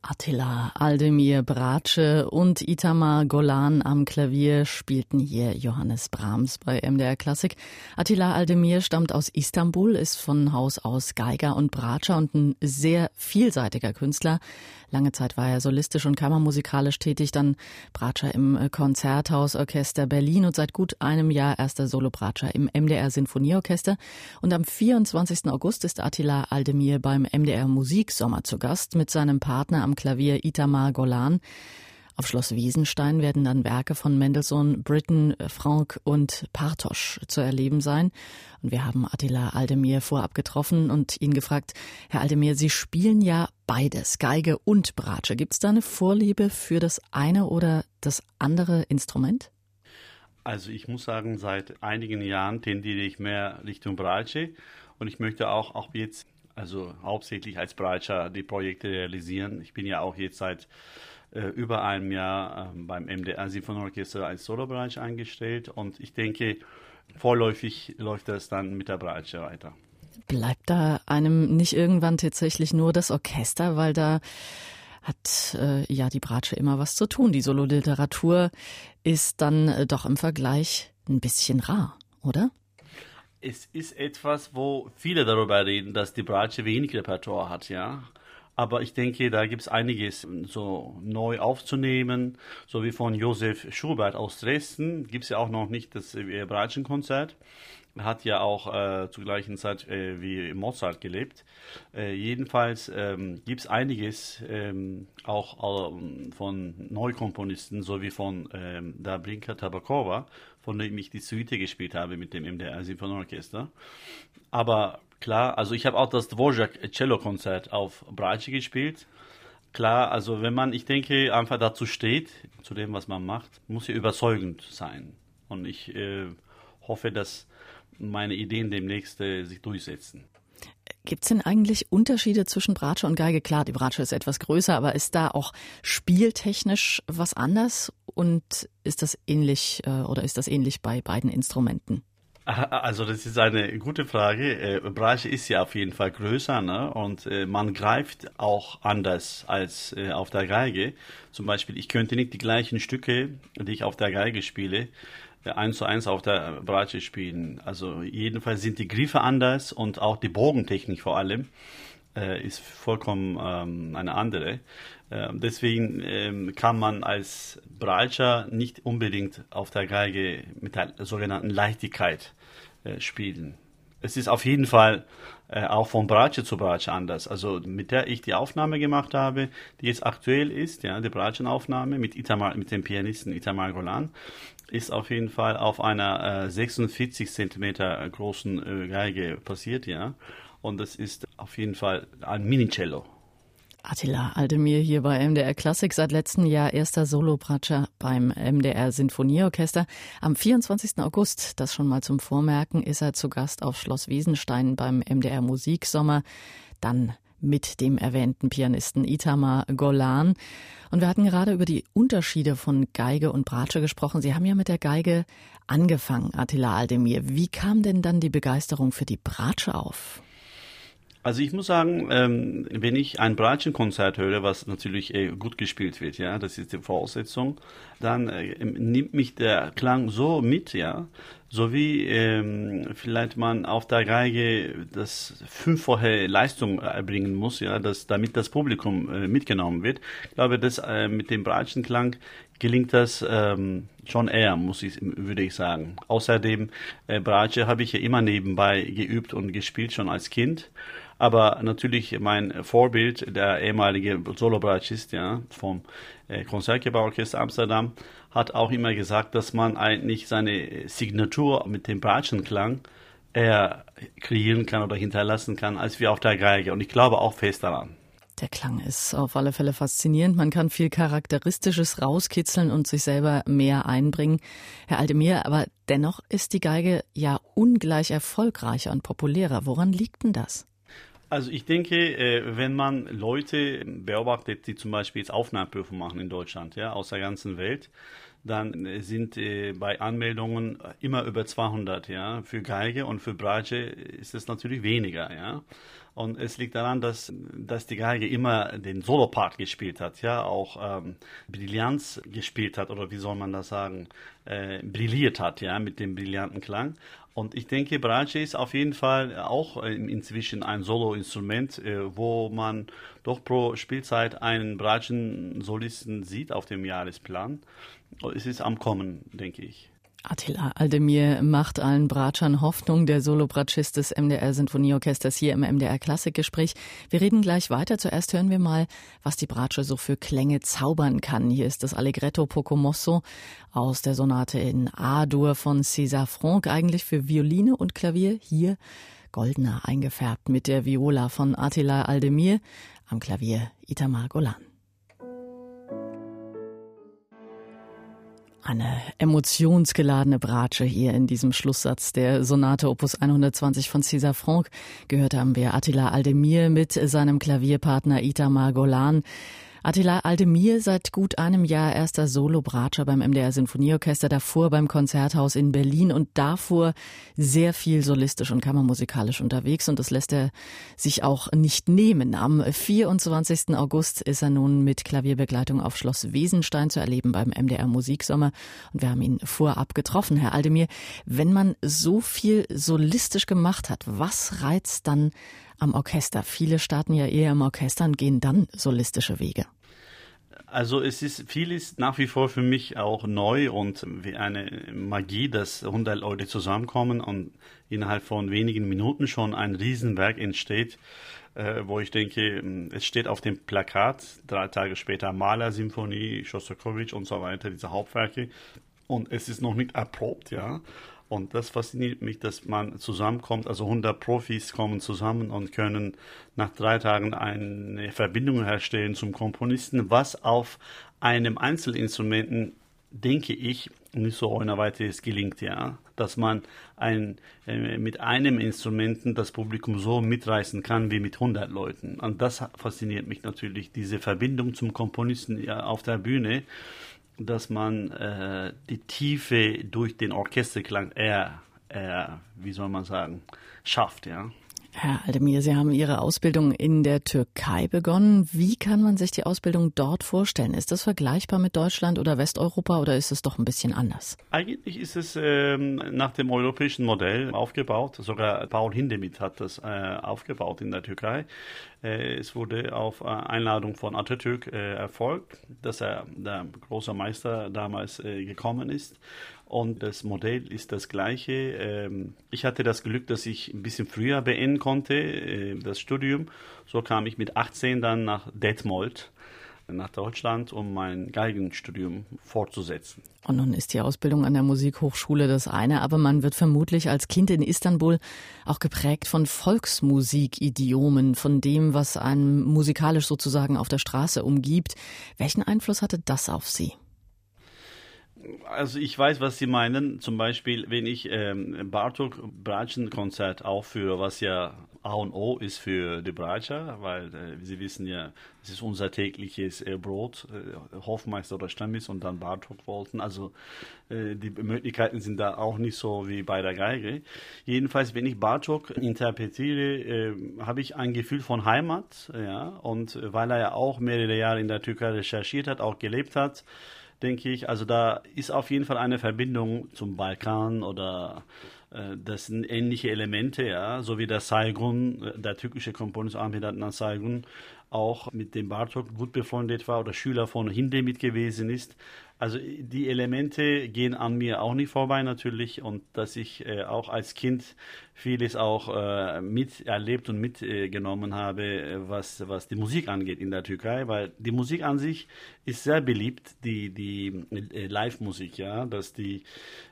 Attila Aldemir Bratsche und Itamar Golan am Klavier spielten hier Johannes Brahms bei MDR Klassik. Attila Aldemir stammt aus Istanbul, ist von Haus aus Geiger und Bratscher und ein sehr vielseitiger Künstler. Lange Zeit war er solistisch und kammermusikalisch tätig, dann Bratscher im Konzerthausorchester Berlin und seit gut einem Jahr erster Solo-Bratscher im MDR Sinfonieorchester. Und am 24. August ist Attila Aldemir beim MDR Musiksommer zu Gast mit seinem Partner am Klavier Itamar Golan. Auf Schloss Wiesenstein werden dann Werke von Mendelssohn, Britten, Franck und Partosch zu erleben sein. Und wir haben Attila Aldemir vorab getroffen und ihn gefragt, Herr Aldemir, Sie spielen ja beides, Geige und Bratsche. Gibt es da eine Vorliebe für das eine oder das andere Instrument? Also ich muss sagen, seit einigen Jahren tendiere ich mehr Richtung Bratsche und ich möchte auch, auch jetzt also hauptsächlich als Bratscher die Projekte realisieren. Ich bin ja auch jetzt seit äh, über einem Jahr äh, beim MDR Sinfonieorchester als Solobereich eingestellt und ich denke, vorläufig läuft das dann mit der Bratsche weiter. Bleibt da einem nicht irgendwann tatsächlich nur das Orchester, weil da hat äh, ja die Bratsche immer was zu tun. Die Sololiteratur ist dann äh, doch im Vergleich ein bisschen rar, oder? Es ist etwas, wo viele darüber reden, dass die Bratsche wenig Repertoire hat, ja. Aber ich denke, da gibt es einiges so neu aufzunehmen. So wie von Josef Schubert aus Dresden gibt es ja auch noch nicht das Bratschenkonzert. Er hat ja auch äh, zur gleichen Zeit äh, wie Mozart gelebt. Äh, jedenfalls ähm, gibt es einiges ähm, auch ähm, von Neukomponisten, so wie von ähm, Dabrinka Tabakova, von dem ich die Suite gespielt habe mit dem MDR Sinfonieorchester. Aber Klar, also ich habe auch das Dvorak Cello Konzert auf Bratsche gespielt. Klar, also wenn man, ich denke, einfach dazu steht, zu dem, was man macht, muss ja überzeugend sein. Und ich äh, hoffe, dass meine Ideen demnächst äh, sich durchsetzen. Gibt es denn eigentlich Unterschiede zwischen Bratsche und Geige? Klar, die Bratsche ist etwas größer, aber ist da auch spieltechnisch was anders? Und ist das ähnlich äh, oder ist das ähnlich bei beiden Instrumenten? Also das ist eine gute Frage. Äh, Brache ist ja auf jeden Fall größer ne? und äh, man greift auch anders als auf der Geige. Zum Beispiel, ich könnte nicht die gleichen Stücke, die ich auf der Geige spiele, eins zu eins auf der Brache spielen. Also jedenfalls sind die Griffe anders und auch die Bogentechnik vor allem äh, ist vollkommen ähm, eine andere. Äh, deswegen ähm, kann man als Breitscher nicht unbedingt auf der Geige mit der sogenannten Leichtigkeit äh, spielen. Es ist auf jeden Fall äh, auch von Bratsche zu Bratsche anders. Also mit der ich die Aufnahme gemacht habe, die jetzt aktuell ist, ja, die Bratschenaufnahme mit Itamar, mit dem Pianisten Itamar Golan, ist auf jeden Fall auf einer äh, 46 Zentimeter großen äh, Geige passiert, ja. Und das ist auf jeden Fall ein Minicello. Attila Aldemir hier bei MDR Klassik, seit letztem Jahr erster Solopratscher beim MDR Sinfonieorchester. Am 24. August, das schon mal zum Vormerken, ist er zu Gast auf Schloss Wiesenstein beim MDR Musiksommer. Dann mit dem erwähnten Pianisten Itamar Golan. Und wir hatten gerade über die Unterschiede von Geige und Bratsche gesprochen. Sie haben ja mit der Geige angefangen, Attila Aldemir. Wie kam denn dann die Begeisterung für die Bratsche auf? Also ich muss sagen, ähm, wenn ich ein Bratschenkonzert höre, was natürlich äh, gut gespielt wird, ja, das ist die Voraussetzung, dann äh, nimmt mich der Klang so mit, ja, so wie ähm, vielleicht man auf der Geige das fünffache Leistung erbringen muss, ja, dass, damit das Publikum äh, mitgenommen wird. Ich glaube, dass äh, mit dem Bratschenklang gelingt das ähm, schon eher, muss ich, würde ich sagen. Außerdem, äh, Bratsche habe ich ja immer nebenbei geübt und gespielt, schon als Kind. Aber natürlich mein Vorbild, der ehemalige Solobratschist ja, vom äh, Konzertgebauorchester Amsterdam, hat auch immer gesagt, dass man eigentlich seine Signatur mit dem Bratschenklang eher kreieren kann oder hinterlassen kann, als wie auf der Geige. Und ich glaube auch fest daran. Der Klang ist auf alle Fälle faszinierend. Man kann viel Charakteristisches rauskitzeln und sich selber mehr einbringen. Herr Aldemir, aber dennoch ist die Geige ja ungleich erfolgreicher und populärer. Woran liegt denn das? Also ich denke, äh, wenn man Leute beobachtet, die zum Beispiel jetzt Aufnahmeprüfungen machen in Deutschland, ja, aus der ganzen Welt, dann sind äh, bei Anmeldungen immer über 200, ja. Für Geige und für Bratsche ist es natürlich weniger, ja. Und es liegt daran, dass, dass die Geige immer den Solopart gespielt hat, ja, auch ähm, Brillanz gespielt hat, oder wie soll man das sagen, äh, brilliert hat, ja, mit dem brillanten Klang. Und ich denke, Bratsche ist auf jeden Fall auch inzwischen ein Solo-Instrument, äh, wo man doch pro Spielzeit einen Bratschen-Solisten sieht auf dem Jahresplan. Es ist am Kommen, denke ich. Attila Aldemir macht allen Bratschern Hoffnung, der Solobratschist des MDR Sinfonieorchesters hier im MDR Klassikgespräch. Wir reden gleich weiter. Zuerst hören wir mal, was die Bratsche so für Klänge zaubern kann. Hier ist das Allegretto Poco Mosso aus der Sonate in A-Dur von César Franck, eigentlich für Violine und Klavier. Hier goldener eingefärbt mit der Viola von Attila Aldemir, am Klavier Itamar Golan. Eine emotionsgeladene Bratsche hier in diesem Schlusssatz der Sonate Opus 120 von César Franck. Gehört haben wir Attila Aldemir mit seinem Klavierpartner Itamar Golan. Attila Aldemir seit gut einem Jahr erster Solo-Bratscher beim MDR Sinfonieorchester, davor beim Konzerthaus in Berlin und davor sehr viel solistisch und kammermusikalisch unterwegs und das lässt er sich auch nicht nehmen. Am 24. August ist er nun mit Klavierbegleitung auf Schloss Wesenstein zu erleben beim MDR Musiksommer und wir haben ihn vorab getroffen, Herr Aldemir. Wenn man so viel solistisch gemacht hat, was reizt dann am Orchester? Viele starten ja eher im Orchester und gehen dann solistische Wege. Also es ist vieles nach wie vor für mich auch neu und wie eine Magie, dass 100 Leute zusammenkommen und innerhalb von wenigen Minuten schon ein Riesenwerk entsteht, äh, wo ich denke, es steht auf dem Plakat, drei Tage später Maler, Symphonie, Schostakowitsch und so weiter, diese Hauptwerke und es ist noch nicht erprobt, ja. Und das fasziniert mich, dass man zusammenkommt, also 100 Profis kommen zusammen und können nach drei Tagen eine Verbindung herstellen zum Komponisten, was auf einem Einzelinstrumenten, denke ich, nicht so ohne weiteres gelingt, ja. Dass man ein, äh, mit einem Instrumenten das Publikum so mitreißen kann wie mit 100 Leuten. Und das fasziniert mich natürlich, diese Verbindung zum Komponisten ja, auf der Bühne dass man äh, die Tiefe durch den Orchesterklang eher, eher, wie soll man sagen, schafft, ja. Herr Aldemir, Sie haben Ihre Ausbildung in der Türkei begonnen. Wie kann man sich die Ausbildung dort vorstellen? Ist das vergleichbar mit Deutschland oder Westeuropa oder ist es doch ein bisschen anders? Eigentlich ist es ähm, nach dem europäischen Modell aufgebaut. Sogar Paul Hindemith hat das äh, aufgebaut in der Türkei. Äh, es wurde auf äh, Einladung von Atatürk äh, erfolgt, dass er der große Meister damals äh, gekommen ist und das Modell ist das gleiche. Ähm, ich hatte das Glück, dass ich ein bisschen früher beenden konnte, äh, das Studium. So kam ich mit 18 dann nach Detmold nach Deutschland, um mein Geigenstudium fortzusetzen. Und nun ist die Ausbildung an der Musikhochschule das eine, aber man wird vermutlich als Kind in Istanbul auch geprägt von Volksmusikidiomen, von dem, was einem musikalisch sozusagen auf der Straße umgibt. Welchen Einfluss hatte das auf Sie? Also ich weiß, was Sie meinen. Zum Beispiel, wenn ich ähm, Bartok Bratschen Konzert aufführe, was ja A und O ist für die Bratscher, weil äh, Sie wissen ja, es ist unser tägliches äh, Brot, äh, Hofmeister oder Stammis und dann Bartok wollten. Also äh, die Möglichkeiten sind da auch nicht so wie bei der Geige. Jedenfalls, wenn ich Bartok interpretiere, äh, habe ich ein Gefühl von Heimat, ja, und weil er ja auch mehrere Jahre in der Türkei recherchiert hat, auch gelebt hat, denke ich. Also da ist auf jeden Fall eine Verbindung zum Balkan oder äh, das sind ähnliche Elemente, ja, so wie der Saigon, äh, der türkische Komponist Ahmet Adnan Saigon auch mit dem Bartok gut befreundet war oder Schüler von Hindemith gewesen ist. Also die Elemente gehen an mir auch nicht vorbei natürlich. Und dass ich äh, auch als Kind vieles auch äh, miterlebt und mitgenommen habe, äh, was, was die Musik angeht in der Türkei, weil die Musik an sich ist sehr beliebt, die, die äh, Live-Musik, ja, dass die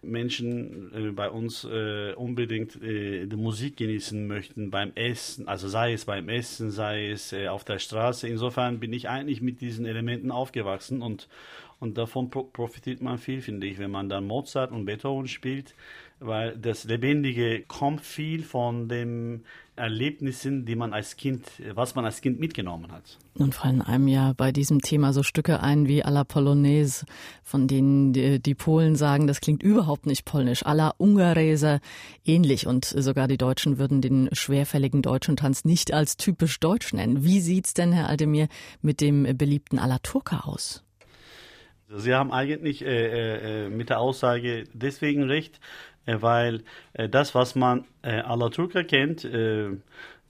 Menschen äh, bei uns äh, unbedingt äh, die Musik genießen möchten beim Essen, also sei es beim Essen, sei es äh, auf der Straße. Insofern bin ich eigentlich mit diesen Elementen aufgewachsen und und davon profitiert man viel, finde ich. Wenn man dann Mozart und Beethoven spielt, weil das Lebendige kommt viel von den Erlebnissen, die man als Kind, was man als Kind mitgenommen hat. Nun fallen einem ja bei diesem Thema so Stücke ein wie Alla Polonaise, von denen die, Polen sagen, das klingt überhaupt nicht polnisch. Alla Ungarese ähnlich und sogar die Deutschen würden den schwerfälligen deutschen Tanz nicht als typisch deutsch nennen. Wie sieht's denn, Herr Aldemir, mit dem beliebten Alla Turca aus? Sie haben eigentlich äh, äh, mit der Aussage deswegen recht, äh, weil äh, das, was man äh, Turca kennt, äh,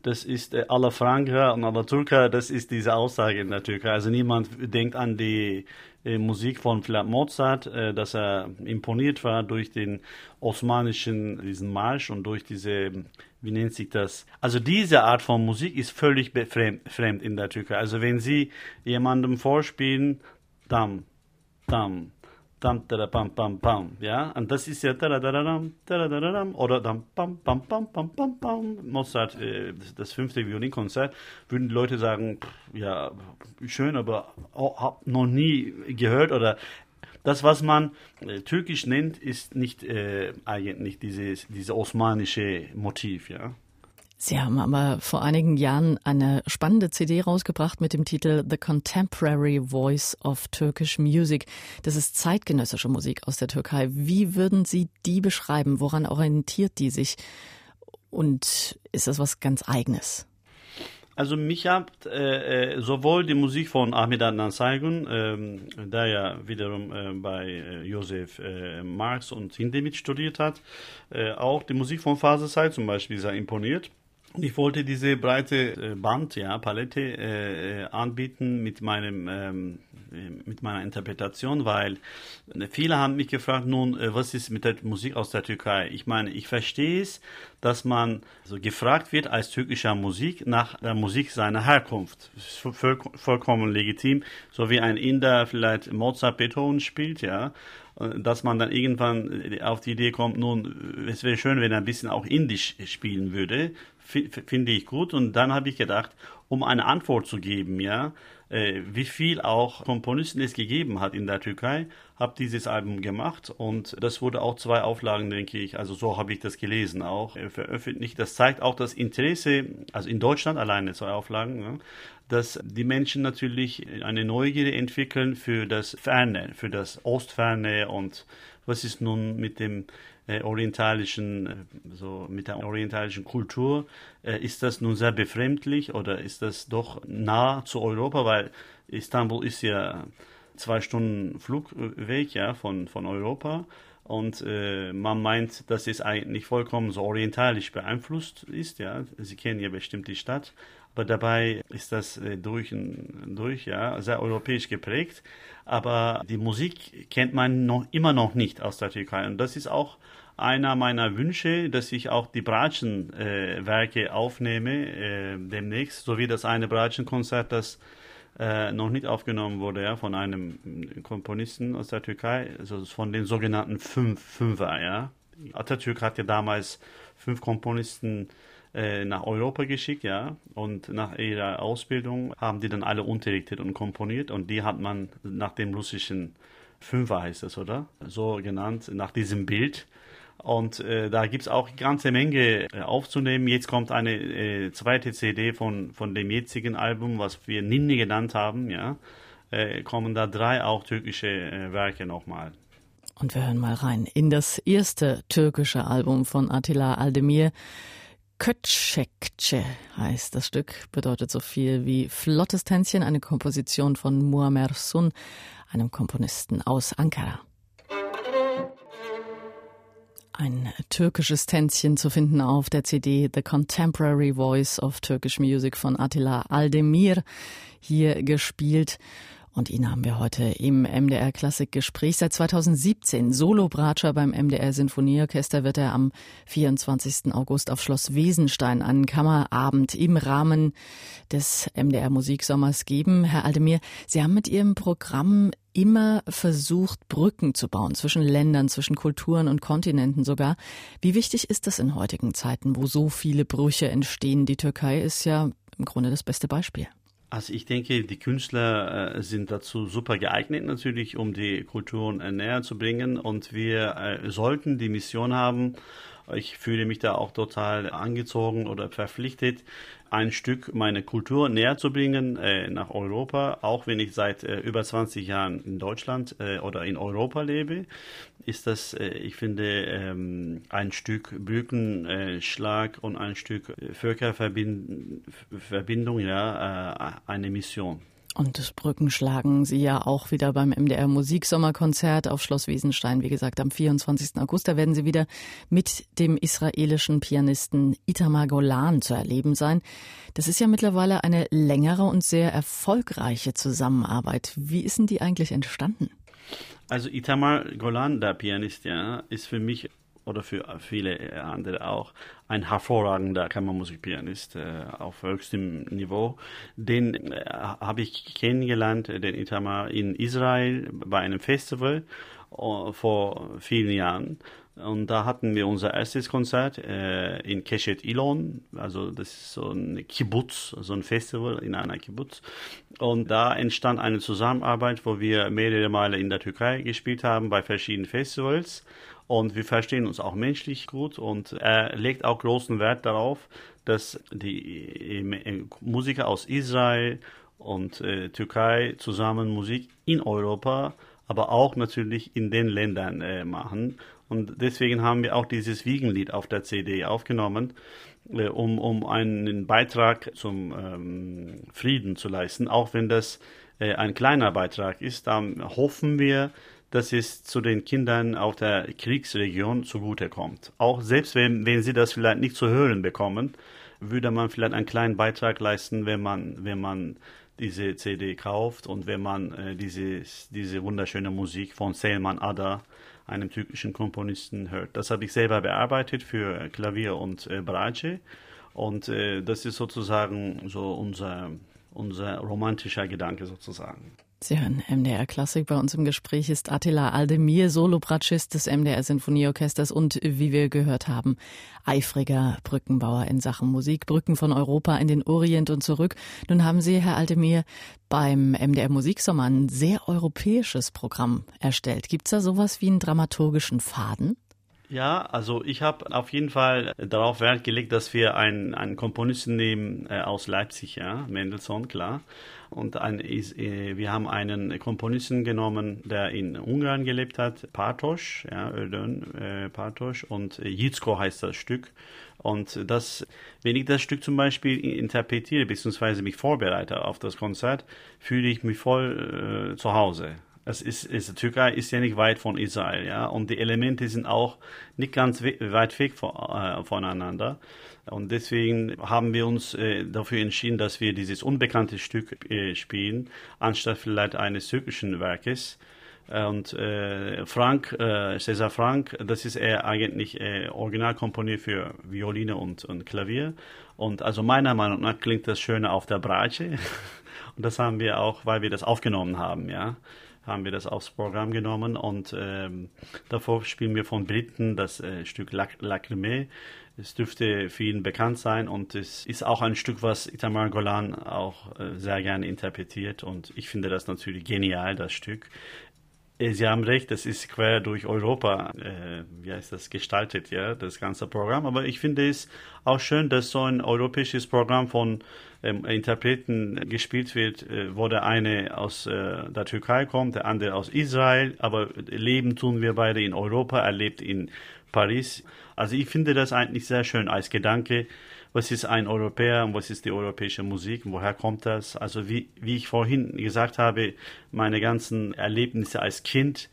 das ist äh, alla Franca und alla Turca, das ist diese Aussage in der Türkei. Also niemand denkt an die äh, Musik von vielleicht Mozart, äh, dass er imponiert war durch den osmanischen, diesen Marsch und durch diese, wie nennt sich das? Also diese Art von Musik ist völlig fremd in der Türkei. Also wenn Sie jemandem vorspielen, dann tam, tam, tada, pam, pam, pam, ja, und das ist ja tadadadam, tadadadam, oder dann pam, pam, pam, pam, pam, pam, Mozart, äh, das fünfte Violinkonzert, würden Leute sagen, ja, schön, aber oh, hab noch nie gehört oder das, was man äh, türkisch nennt, ist nicht äh, eigentlich dieses, dieses osmanische Motiv, ja. Sie haben aber vor einigen Jahren eine spannende CD rausgebracht mit dem Titel The Contemporary Voice of Turkish Music. Das ist zeitgenössische Musik aus der Türkei. Wie würden Sie die beschreiben? Woran orientiert die sich? Und ist das was ganz Eigenes? Also mich hat äh, äh sowohl die Musik von Ahmet Adnan Saygun, ähm, der ja wiederum äh, bei äh, Josef äh, Marx und Hindemith studiert hat, äh, auch die Musik von Phase zum Beispiel sehr imponiert. Ich wollte diese breite äh, Band, ja, Palette äh, äh, anbieten mit meinem ähm, mit meiner Interpretation, weil viele haben mich gefragt, nun, was ist mit der Musik aus der Türkei? Ich meine, ich verstehe es, dass man so gefragt wird als türkischer Musik nach der Musik seiner Herkunft. Voll, vollkommen legitim, so wie ein Inder vielleicht Mozart, Beethoven spielt, ja dass man dann irgendwann auf die Idee kommt, nun, es wäre schön, wenn er ein bisschen auch indisch spielen würde finde ich gut. Und dann habe ich gedacht, um eine Antwort zu geben, ja, äh, wie viel auch Komponisten es gegeben hat in der Türkei, habe dieses Album gemacht und das wurde auch zwei Auflagen, denke ich, also so habe ich das gelesen auch, äh, veröffentlicht. Das zeigt auch das Interesse, also in Deutschland alleine zwei Auflagen, ja, dass die Menschen natürlich eine Neugierde entwickeln für das Ferne, für das Ostferne und was ist nun mit dem äh, orientalischen, äh, so mit der orientalischen Kultur, äh, ist das nun sehr befremdlich oder ist das doch nah zu Europa, weil Istanbul ist ja zwei Stunden Flugweg ja von von Europa. Und äh, man meint, dass es eigentlich vollkommen so orientalisch beeinflusst ist, ja. Sie kennen ja bestimmt die Stadt, aber dabei ist das äh, durch und durch, ja, sehr europäisch geprägt. Aber die Musik kennt man noch immer noch nicht aus der Türkei und das ist auch einer meiner Wünsche, dass ich auch die Bratschenwerke äh, aufnehme äh, demnächst, sowie das eine Bratschenkonzert, das äh, noch nicht aufgenommen wurde, ja, von einem Komponisten aus der Türkei, also von den sogenannten Fünf, Fünfer, ja. Atatürk hat ja damals fünf Komponisten äh, nach Europa geschickt, ja, und nach ihrer Ausbildung haben die dann alle unterrichtet und komponiert und die hat man nach dem russischen Fünfer heißt es, oder? So genannt, nach diesem Bild. Und äh, da es auch eine ganze Menge äh, aufzunehmen. Jetzt kommt eine äh, zweite CD von, von dem jetzigen Album, was wir Ninni genannt haben. Ja, äh, kommen da drei auch türkische äh, Werke nochmal. Und wir hören mal rein in das erste türkische Album von Attila Aldemir. Kötschekce heißt das Stück, bedeutet so viel wie Flottes Tänzchen, eine Komposition von Muammer Sun, einem Komponisten aus Ankara. Ein türkisches Tänzchen zu finden auf der CD The Contemporary Voice of Turkish Music von Attila Aldemir, hier gespielt. Und ihn haben wir heute im MDR Klassik Gespräch. Seit 2017 Solo-Bratscher beim MDR Sinfonieorchester wird er am 24. August auf Schloss Wesenstein einen Kammerabend im Rahmen des MDR Musiksommers geben. Herr Aldemir, Sie haben mit Ihrem Programm immer versucht, Brücken zu bauen zwischen Ländern, zwischen Kulturen und Kontinenten sogar. Wie wichtig ist das in heutigen Zeiten, wo so viele Brüche entstehen? Die Türkei ist ja im Grunde das beste Beispiel. Also ich denke, die Künstler äh, sind dazu super geeignet natürlich, um die Kulturen äh, näher zu bringen. Und wir äh, sollten die Mission haben, ich fühle mich da auch total angezogen oder verpflichtet, ein Stück meine Kultur näher zu bringen äh, nach Europa, auch wenn ich seit äh, über 20 Jahren in Deutschland äh, oder in Europa lebe, ist das, äh, ich finde, ähm, ein Stück Brückenschlag und ein Stück Völkerverbindung, ja, äh, eine Mission. Und das Brücken schlagen Sie ja auch wieder beim MDR Musiksommerkonzert auf Schloss Wiesenstein, wie gesagt, am 24. August. Da werden Sie wieder mit dem israelischen Pianisten Itamar Golan zu erleben sein. Das ist ja mittlerweile eine längere und sehr erfolgreiche Zusammenarbeit. Wie ist denn die eigentlich entstanden? Also Itamar Golan, der Pianist, ja, ist für mich oder für viele andere auch ein hervorragender Kammermusikpianist äh, auf höchstem Niveau. Den äh, habe ich kennengelernt, den Itamar in Israel bei einem Festival uh, vor vielen Jahren. Und da hatten wir unser erstes Konzert äh, in Keshet Ilon, also das ist so ein Kibbutz, so ein Festival in einer Kibbutz. Und da entstand eine Zusammenarbeit, wo wir mehrere Male in der Türkei gespielt haben bei verschiedenen Festivals und wir verstehen uns auch menschlich gut und er legt auch großen Wert darauf, dass die äh, Musiker aus Israel und äh, Türkei zusammen Musik in Europa, aber auch natürlich in den Ländern äh, machen. Und deswegen haben wir auch dieses Wiegenlied auf der CD aufgenommen, äh, um, um einen Beitrag zum ähm, Frieden zu leisten. Auch wenn das äh, ein kleiner Beitrag ist, dann hoffen wir, dass es zu den Kindern auf der Kriegsregion zugutekommt. Auch selbst wenn, wenn sie das vielleicht nicht zu hören bekommen, würde man vielleicht einen kleinen Beitrag leisten, wenn man, wenn man diese CD kauft und wenn man äh, diese, diese wunderschöne Musik von Selman Ada, einem türkischen Komponisten, hört. Das habe ich selber bearbeitet für Klavier und äh, Bratsche und äh, das ist sozusagen so unser, unser romantischer Gedanke sozusagen. Sie hören MDR Klassik. Bei uns im Gespräch ist Attila Aldemir, Solobratschist des MDR Sinfonieorchesters und, wie wir gehört haben, eifriger Brückenbauer in Sachen Musik. Brücken von Europa in den Orient und zurück. Nun haben Sie, Herr Aldemir, beim MDR Musiksommer ein sehr europäisches Programm erstellt. Gibt es da sowas wie einen dramaturgischen Faden? Ja, also ich habe auf jeden Fall darauf Wert gelegt, dass wir einen, einen Komponisten nehmen äh, aus Leipzig, ja, Mendelssohn, klar. Und ein, ist, äh, wir haben einen Komponisten genommen, der in Ungarn gelebt hat, Partos, ja, Ödön äh, Partos und Jizko heißt das Stück. Und das, wenn ich das Stück zum Beispiel interpretiere, beziehungsweise mich vorbereite auf das Konzert, fühle ich mich voll äh, zu Hause. Es ist, ist, Türkei ist ja nicht weit von Israel, ja, und die Elemente sind auch nicht ganz we weit weg von, äh, voneinander. Und deswegen haben wir uns äh, dafür entschieden, dass wir dieses unbekannte Stück äh, spielen, anstatt vielleicht eines türkischen Werkes. Und äh, Frank, äh, Cesar Frank, das ist er eigentlich äh, original komponiert für Violine und, und Klavier. Und also meiner Meinung nach klingt das schöner auf der Bratsche. und das haben wir auch, weil wir das aufgenommen haben, ja haben wir das aufs Programm genommen und ähm, davor spielen wir von Briten das äh, Stück Lacrimé. Es dürfte vielen bekannt sein und es ist auch ein Stück, was Itamar Golan auch äh, sehr gerne interpretiert und ich finde das natürlich genial, das Stück. Äh, Sie haben recht, das ist quer durch Europa, äh, wie heißt das, gestaltet, ja, das ganze Programm. Aber ich finde es auch schön, dass so ein europäisches Programm von ähm, Interpreten gespielt wird, äh, wo der eine aus äh, der Türkei kommt, der andere aus Israel, aber leben tun wir beide in Europa, er lebt in Paris. Also ich finde das eigentlich sehr schön als Gedanke, was ist ein Europäer und was ist die europäische Musik und woher kommt das? Also wie, wie ich vorhin gesagt habe, meine ganzen Erlebnisse als Kind,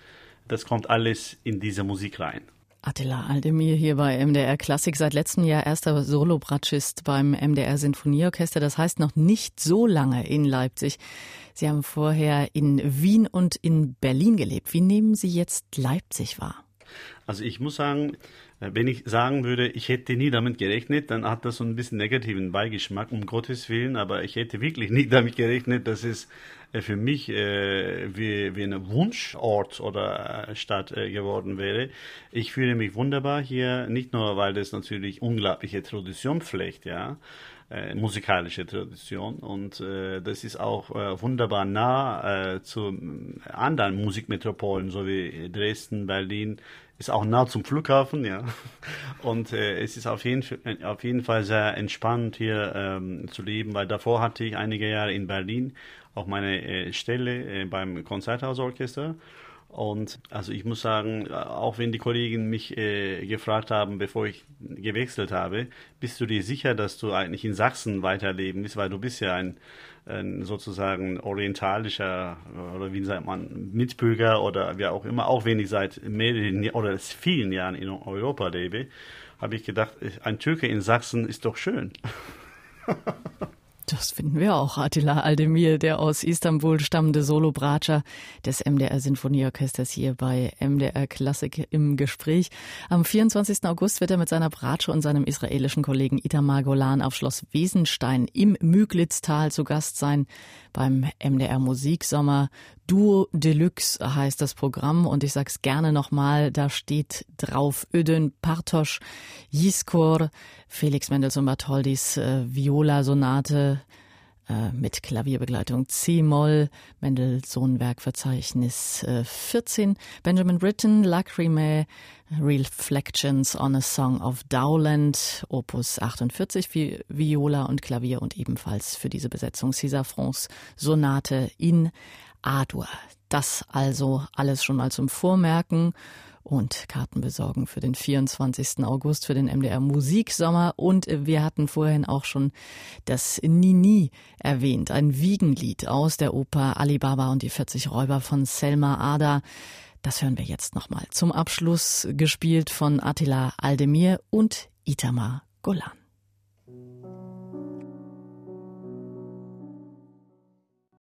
das kommt alles in diese Musik rein. Attila Aldemir hier bei MDR Klassik, seit letztem Jahr erster Solobratschist beim MDR Sinfonieorchester, das heißt noch nicht so lange in Leipzig. Sie haben vorher in Wien und in Berlin gelebt. Wie nehmen Sie jetzt Leipzig wahr? Also ich muss sagen, wenn ich sagen würde, ich hätte nie damit gerechnet, dann hat das so ein bisschen negativen Beigeschmack, um Gottes Willen, aber ich hätte wirklich nicht damit gerechnet, dass es äh, für mich äh, wie, wie ein Wunschort oder äh, Stadt äh, geworden wäre. Ich fühle mich wunderbar hier, nicht nur, weil das natürlich unglaubliche Tradition pflegt, ja, äh, musikalische Tradition und äh, das ist auch äh, wunderbar nah äh, zu anderen Musikmetropolen, so wie Dresden, Berlin, ist auch nah zum Flughafen, ja. Und äh, es ist auf jeden, auf jeden Fall sehr entspannt hier ähm, zu leben, weil davor hatte ich einige Jahre in Berlin auch meine äh, Stelle äh, beim Konzerthausorchester. Und also ich muss sagen, auch wenn die Kollegen mich äh, gefragt haben, bevor ich gewechselt habe, bist du dir sicher, dass du eigentlich in Sachsen weiterleben willst, weil du bist ja ein, ein sozusagen orientalischer oder wie sagt man Mitbürger oder wie auch immer, auch wenn ich seit mehreren oder vielen Jahren in Europa lebe, habe ich gedacht, ein Türke in Sachsen ist doch schön. Das finden wir auch. Attila Aldemir, der aus Istanbul stammende Solo-Bratscher des MDR Sinfonieorchesters hier bei MDR Klassik im Gespräch. Am 24. August wird er mit seiner Bratsche und seinem israelischen Kollegen Itamar Golan auf Schloss Wesenstein im Müglitztal zu Gast sein beim MDR Musiksommer. Duo Deluxe heißt das Programm und ich sag's gerne nochmal, da steht drauf Ödön Partosch, Jiskor, Felix Mendelssohn Bartholdis äh, Viola-Sonate äh, mit Klavierbegleitung C-Moll, Mendelssohn Werkverzeichnis äh, 14, Benjamin Britten, Lacrimae, Reflections on a Song of Dowland, Opus 48 für Viola und Klavier und ebenfalls für diese Besetzung César France Sonate in A-Dur. Das also alles schon mal zum Vormerken und Karten besorgen für den 24. August für den MDR Musiksommer. Und wir hatten vorhin auch schon das Nini erwähnt, ein Wiegenlied aus der Oper Alibaba und die 40 Räuber von Selma Ada. Das hören wir jetzt nochmal. Zum Abschluss gespielt von Attila Aldemir und Itamar Golan.